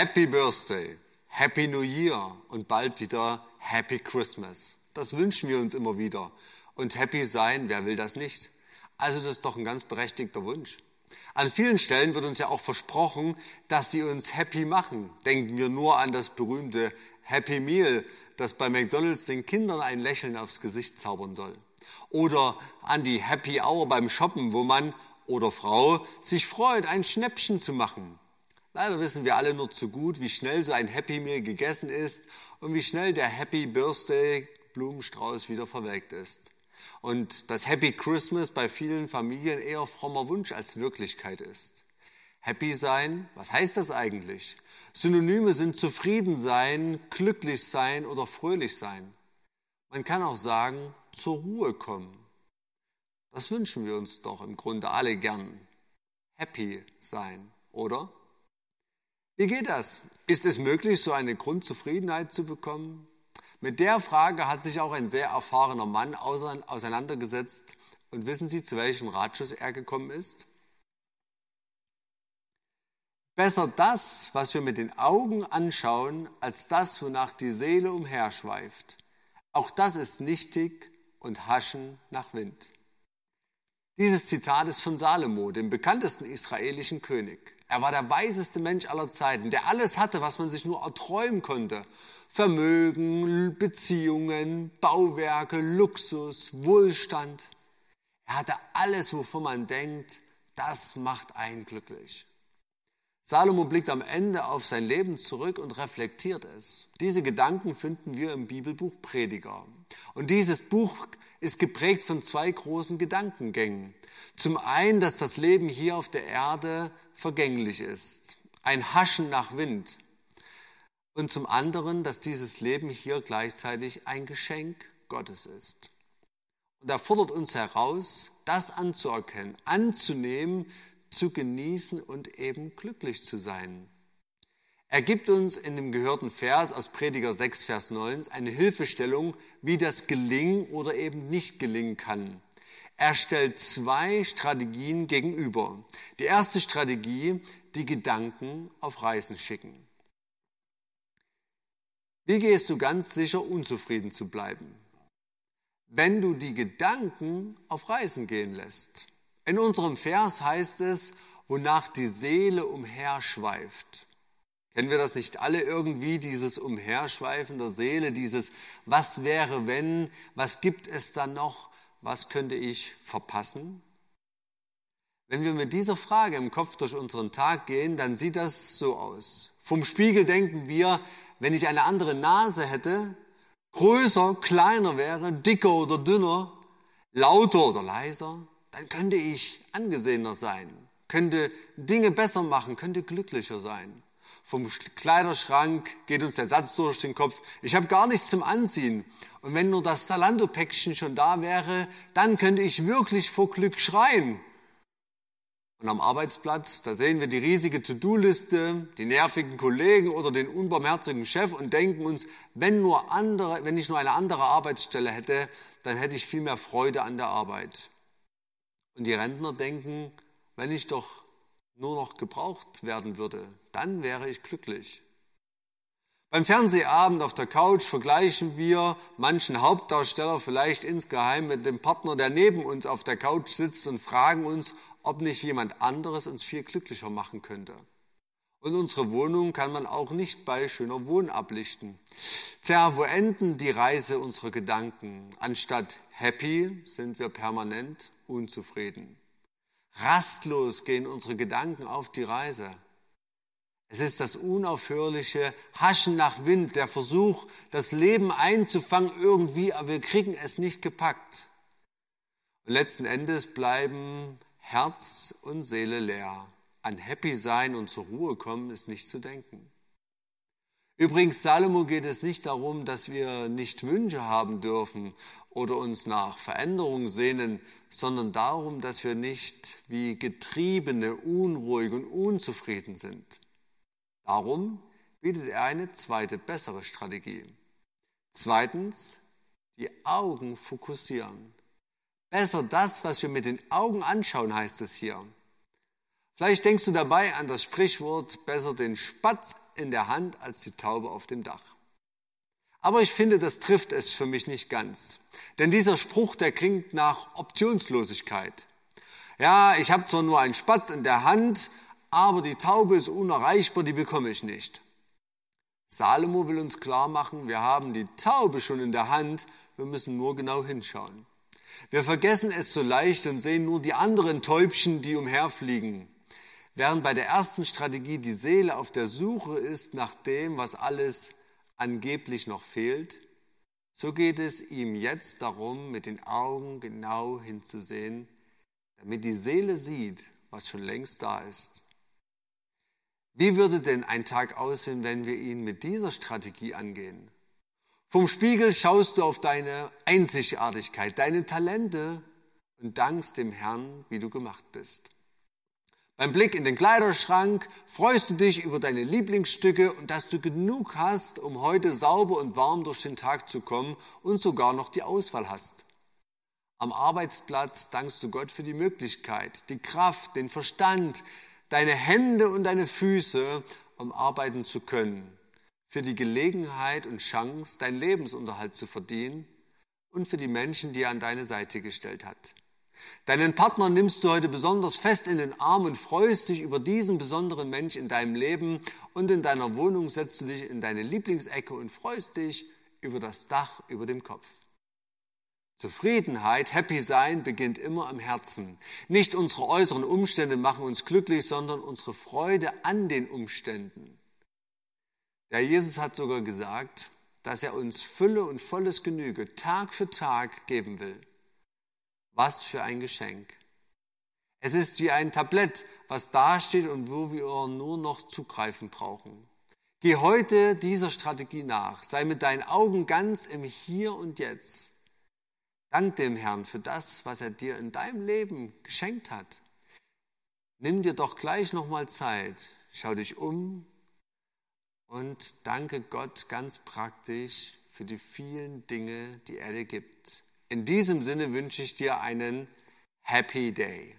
Happy Birthday, Happy New Year und bald wieder Happy Christmas. Das wünschen wir uns immer wieder. Und happy sein, wer will das nicht? Also das ist doch ein ganz berechtigter Wunsch. An vielen Stellen wird uns ja auch versprochen, dass sie uns happy machen. Denken wir nur an das berühmte Happy Meal, das bei McDonald's den Kindern ein Lächeln aufs Gesicht zaubern soll. Oder an die Happy Hour beim Shoppen, wo man oder Frau sich freut, ein Schnäppchen zu machen. Leider wissen wir alle nur zu gut, wie schnell so ein Happy Meal gegessen ist und wie schnell der Happy Birthday Blumenstrauß wieder verwelkt ist. Und das Happy Christmas bei vielen Familien eher frommer Wunsch als Wirklichkeit ist. Happy sein, was heißt das eigentlich? Synonyme sind zufrieden sein, glücklich sein oder fröhlich sein. Man kann auch sagen, zur Ruhe kommen. Das wünschen wir uns doch im Grunde alle gern. Happy sein, oder? Wie geht das? Ist es möglich, so eine Grundzufriedenheit zu bekommen? Mit der Frage hat sich auch ein sehr erfahrener Mann auseinandergesetzt. Und wissen Sie, zu welchem Ratschluss er gekommen ist? Besser das, was wir mit den Augen anschauen, als das, wonach die Seele umherschweift. Auch das ist nichtig und haschen nach Wind. Dieses Zitat ist von Salomo, dem bekanntesten israelischen König. Er war der weiseste Mensch aller Zeiten, der alles hatte, was man sich nur erträumen konnte. Vermögen, Beziehungen, Bauwerke, Luxus, Wohlstand. Er hatte alles, wovon man denkt, das macht einen glücklich. Salomo blickt am Ende auf sein Leben zurück und reflektiert es. Diese Gedanken finden wir im Bibelbuch Prediger. Und dieses Buch ist geprägt von zwei großen Gedankengängen. Zum einen, dass das Leben hier auf der Erde vergänglich ist, ein Haschen nach Wind. Und zum anderen, dass dieses Leben hier gleichzeitig ein Geschenk Gottes ist. Und er fordert uns heraus, das anzuerkennen, anzunehmen, zu genießen und eben glücklich zu sein. Er gibt uns in dem gehörten Vers aus Prediger 6, Vers 9 eine Hilfestellung, wie das gelingen oder eben nicht gelingen kann. Er stellt zwei Strategien gegenüber. Die erste Strategie, die Gedanken auf Reisen schicken. Wie gehst du ganz sicher unzufrieden zu bleiben? Wenn du die Gedanken auf Reisen gehen lässt. In unserem Vers heißt es, wonach die Seele umherschweift. Kennen wir das nicht alle irgendwie, dieses Umherschweifen der Seele, dieses Was wäre wenn, was gibt es dann noch? was könnte ich verpassen? Wenn wir mit dieser Frage im Kopf durch unseren Tag gehen, dann sieht das so aus. Vom Spiegel denken wir, wenn ich eine andere Nase hätte, größer, kleiner wäre, dicker oder dünner, lauter oder leiser, dann könnte ich angesehener sein, könnte Dinge besser machen, könnte glücklicher sein. Vom Kleiderschrank geht uns der Satz durch den Kopf, ich habe gar nichts zum Anziehen. Und wenn nur das Zalando-Päckchen schon da wäre, dann könnte ich wirklich vor Glück schreien. Und am Arbeitsplatz, da sehen wir die riesige To-Do-Liste, die nervigen Kollegen oder den unbarmherzigen Chef und denken uns, wenn nur andere, wenn ich nur eine andere Arbeitsstelle hätte, dann hätte ich viel mehr Freude an der Arbeit. Und die Rentner denken, wenn ich doch nur noch gebraucht werden würde, dann wäre ich glücklich. Beim Fernsehabend auf der Couch vergleichen wir manchen Hauptdarsteller vielleicht insgeheim mit dem Partner, der neben uns auf der Couch sitzt und fragen uns, ob nicht jemand anderes uns viel glücklicher machen könnte. Und unsere Wohnung kann man auch nicht bei schöner Wohn ablichten. Tja, wo enden die Reise unserer Gedanken? Anstatt happy sind wir permanent unzufrieden. Rastlos gehen unsere Gedanken auf die Reise. Es ist das unaufhörliche Haschen nach Wind, der Versuch, das Leben einzufangen irgendwie, aber wir kriegen es nicht gepackt. Und letzten Endes bleiben Herz und Seele leer. An Happy sein und zur Ruhe kommen ist nicht zu denken. Übrigens, Salomo geht es nicht darum, dass wir nicht Wünsche haben dürfen oder uns nach Veränderung sehnen, sondern darum, dass wir nicht wie Getriebene unruhig und unzufrieden sind. Darum bietet er eine zweite, bessere Strategie. Zweitens, die Augen fokussieren. Besser das, was wir mit den Augen anschauen, heißt es hier. Vielleicht denkst du dabei an das Sprichwort, besser den Spatz in der Hand als die Taube auf dem Dach. Aber ich finde, das trifft es für mich nicht ganz. Denn dieser Spruch, der klingt nach Optionslosigkeit. Ja, ich habe zwar nur einen Spatz in der Hand, aber die Taube ist unerreichbar, die bekomme ich nicht. Salomo will uns klar machen, wir haben die Taube schon in der Hand, wir müssen nur genau hinschauen. Wir vergessen es so leicht und sehen nur die anderen Täubchen, die umherfliegen. Während bei der ersten Strategie die Seele auf der Suche ist nach dem, was alles angeblich noch fehlt, so geht es ihm jetzt darum, mit den Augen genau hinzusehen, damit die Seele sieht, was schon längst da ist. Wie würde denn ein Tag aussehen, wenn wir ihn mit dieser Strategie angehen? Vom Spiegel schaust du auf deine Einzigartigkeit, deine Talente und dankst dem Herrn, wie du gemacht bist. Beim Blick in den Kleiderschrank freust du dich über deine Lieblingsstücke und dass du genug hast, um heute sauber und warm durch den Tag zu kommen und sogar noch die Auswahl hast. Am Arbeitsplatz dankst du Gott für die Möglichkeit, die Kraft, den Verstand, deine Hände und deine Füße, um arbeiten zu können, für die Gelegenheit und Chance, deinen Lebensunterhalt zu verdienen und für die Menschen, die er an deine Seite gestellt hat. Deinen Partner nimmst du heute besonders fest in den Arm und freust dich über diesen besonderen Mensch in deinem Leben und in deiner Wohnung setzt du dich in deine Lieblingsecke und freust dich über das Dach über dem Kopf. Zufriedenheit, Happy Sein beginnt immer am Herzen. Nicht unsere äußeren Umstände machen uns glücklich, sondern unsere Freude an den Umständen. Der Jesus hat sogar gesagt, dass er uns Fülle und volles Genüge Tag für Tag geben will. Was für ein Geschenk. Es ist wie ein Tablett, was dasteht und wo wir nur noch zugreifen brauchen. Geh heute dieser Strategie nach. Sei mit deinen Augen ganz im Hier und Jetzt. Dank dem Herrn für das, was er dir in deinem Leben geschenkt hat. Nimm dir doch gleich nochmal Zeit, schau dich um und danke Gott ganz praktisch für die vielen Dinge, die er dir gibt. In diesem Sinne wünsche ich dir einen Happy Day.